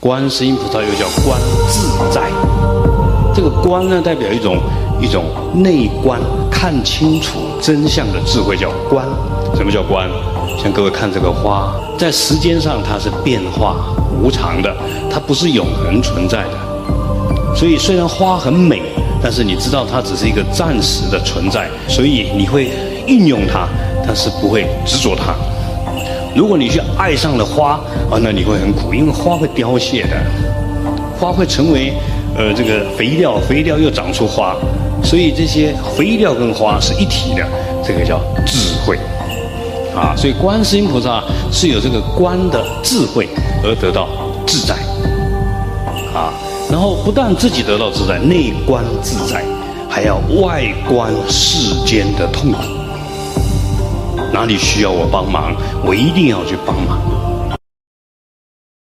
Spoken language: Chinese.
观世音菩萨又叫观自在。这个观呢，代表一种一种内观，看清楚真相的智慧，叫观。什么叫观？像各位看这个花，在时间上它是变化无常的，它不是永恒存在的。所以虽然花很美，但是你知道它只是一个暂时的存在，所以你会运用它，但是不会执着它。如果你去爱上了花啊，那你会很苦，因为花会凋谢的，花会成为呃这个肥料，肥料又长出花，所以这些肥料跟花是一体的，这个叫智慧。啊，所以观世音菩萨是有这个观的智慧而得到自在，啊，然后不但自己得到自在，内观自在，还要外观世间的痛苦。哪里需要我帮忙，我一定要去帮忙。